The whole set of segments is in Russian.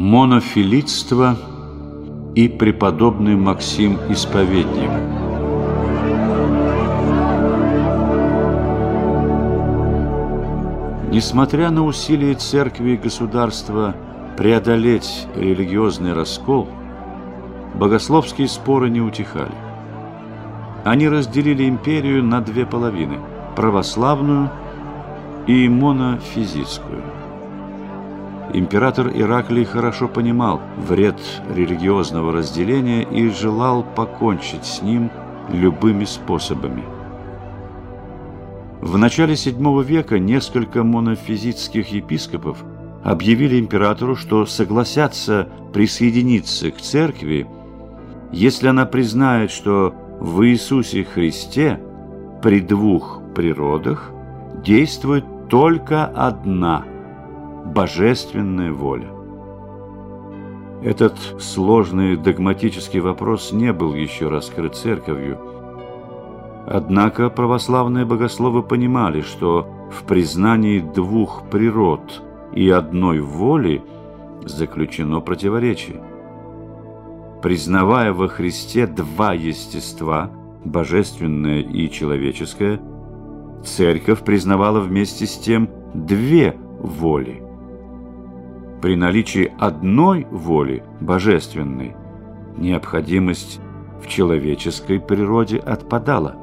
Монофилитство и преподобный Максим Исповедник. Несмотря на усилия церкви и государства преодолеть религиозный раскол, богословские споры не утихали. Они разделили империю на две половины – православную и монофизитскую. Император Ираклий хорошо понимал вред религиозного разделения и желал покончить с ним любыми способами. В начале VII века несколько монофизитских епископов объявили императору, что согласятся присоединиться к церкви, если она признает, что в Иисусе Христе при двух природах действует только одна – божественная воля. Этот сложный догматический вопрос не был еще раскрыт церковью. Однако православные богословы понимали, что в признании двух природ и одной воли заключено противоречие. Признавая во Христе два естества, божественное и человеческое, церковь признавала вместе с тем две воли – при наличии одной воли, божественной, необходимость в человеческой природе отпадала.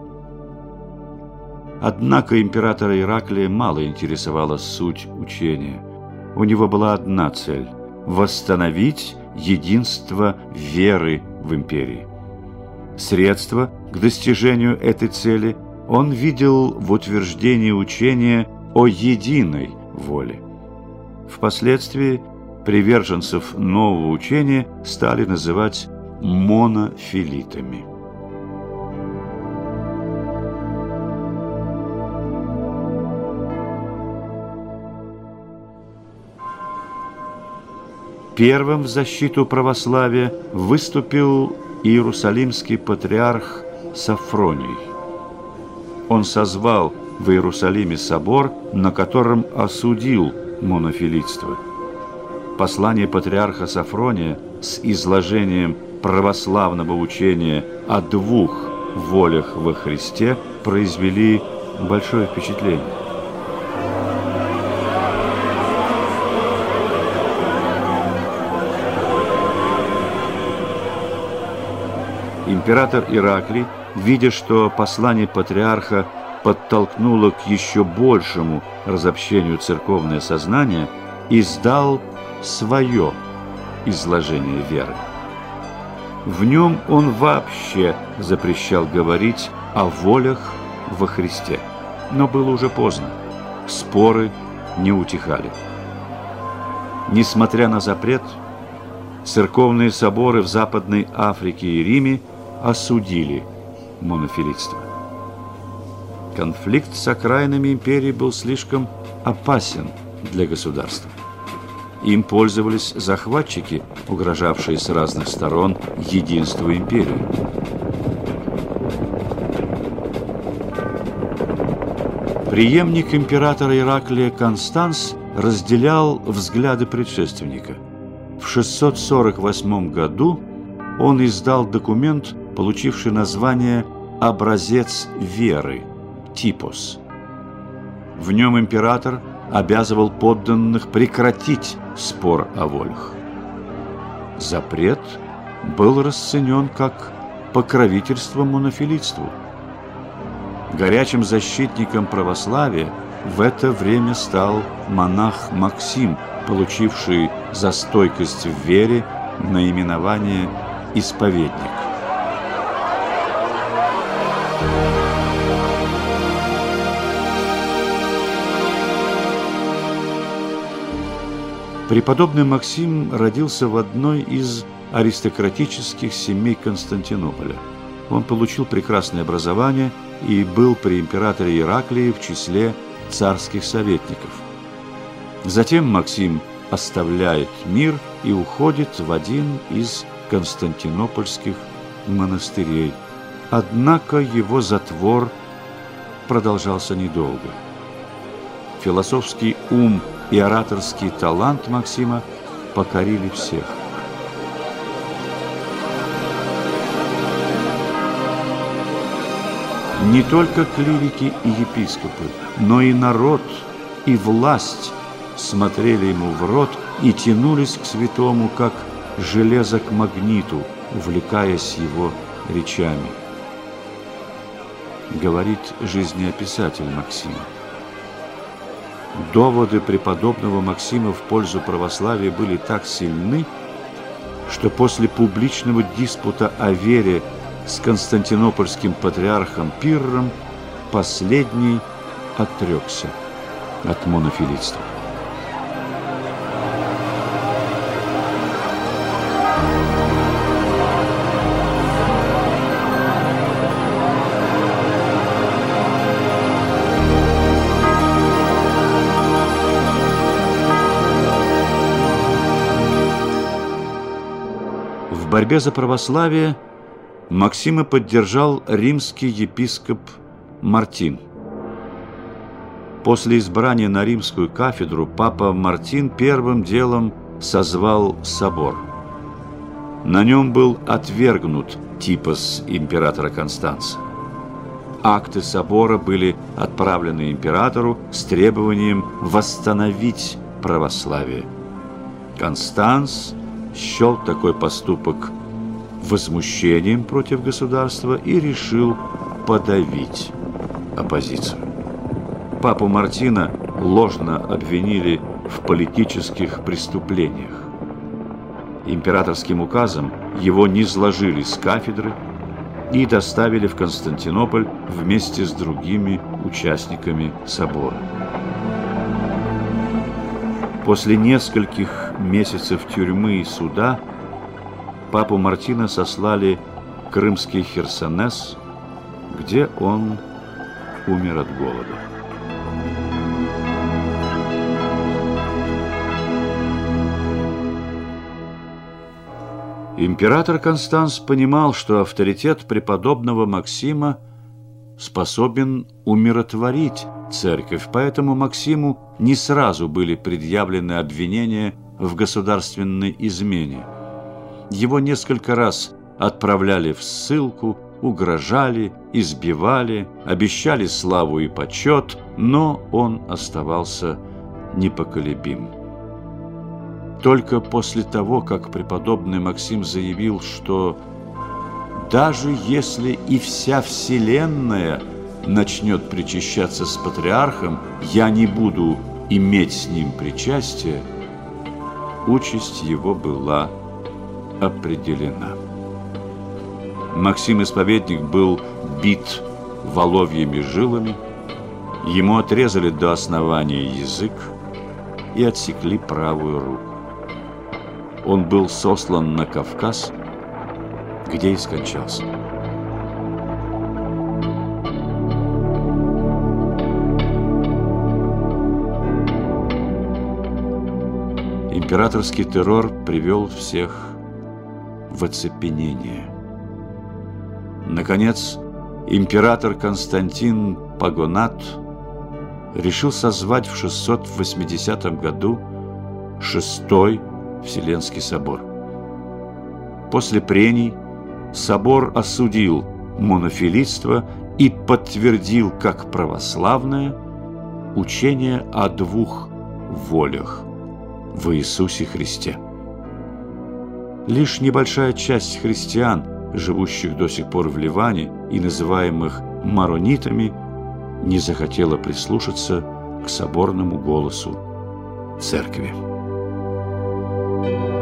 Однако императора Ираклия мало интересовала суть учения. У него была одна цель – восстановить единство веры в империи. Средство к достижению этой цели он видел в утверждении учения о единой воле. Впоследствии приверженцев нового учения стали называть монофилитами. Первым в защиту православия выступил иерусалимский патриарх Сафроний. Он созвал в Иерусалиме собор, на котором осудил монофилитство. Послание патриарха Сафрония с изложением православного учения о двух волях во Христе произвели большое впечатление. Император Ираклий, видя, что послание патриарха подтолкнуло к еще большему разобщению церковное сознание, издал свое изложение веры. В нем он вообще запрещал говорить о волях во Христе. Но было уже поздно. Споры не утихали. Несмотря на запрет, церковные соборы в Западной Африке и Риме осудили монофилитство. Конфликт с окраинами империи был слишком опасен для государства. Им пользовались захватчики, угрожавшие с разных сторон единству империи. Приемник императора Ираклия Констанс разделял взгляды предшественника. В 648 году он издал документ, получивший название «Образец веры» Типос. В нем император обязывал подданных прекратить спор о волях. Запрет был расценен как покровительство монофилитству. Горячим защитником православия в это время стал монах Максим, получивший за стойкость в вере наименование «исповедник». Преподобный Максим родился в одной из аристократических семей Константинополя. Он получил прекрасное образование и был при императоре Ираклии в числе царских советников. Затем Максим оставляет мир и уходит в один из константинопольских монастырей. Однако его затвор продолжался недолго. Философский ум и ораторский талант Максима покорили всех. Не только клирики и епископы, но и народ, и власть смотрели ему в рот и тянулись к святому, как железо к магниту, увлекаясь его речами. Говорит жизнеописатель Максим. Доводы преподобного Максима в пользу православия были так сильны, что после публичного диспута о вере с константинопольским патриархом Пирром последний отрекся от монофилитства. Борьбе за православие Максима поддержал римский епископ Мартин. После избрания на римскую кафедру папа Мартин первым делом созвал собор. На нем был отвергнут типос императора Констанца. Акты собора были отправлены императору с требованием восстановить православие. Констанс счел такой поступок возмущением против государства и решил подавить оппозицию. Папу Мартина ложно обвинили в политических преступлениях. Императорским указом его низложили с кафедры и доставили в Константинополь вместе с другими участниками собора. После нескольких месяцев тюрьмы и суда папу Мартина сослали в крымский Херсонес, где он умер от голода. Император Констанс понимал, что авторитет преподобного Максима способен умиротворить церковь, поэтому Максиму не сразу были предъявлены обвинения в государственной измене. Его несколько раз отправляли в ссылку, угрожали, избивали, обещали славу и почет, но он оставался непоколебим. Только после того, как преподобный Максим заявил, что даже если и вся Вселенная начнет причащаться с патриархом, я не буду иметь с ним причастие, участь его была определена. Максим Исповедник был бит воловьими жилами, ему отрезали до основания язык и отсекли правую руку. Он был сослан на Кавказ, где и скончался. Императорский террор привел всех в оцепенение. Наконец, император Константин Пагонат решил созвать в 680 году шестой Вселенский собор. После прений собор осудил монофилитство и подтвердил как православное учение о двух волях в Иисусе Христе. Лишь небольшая часть христиан, живущих до сих пор в Ливане и называемых маронитами, не захотела прислушаться к соборному голосу церкви. thank you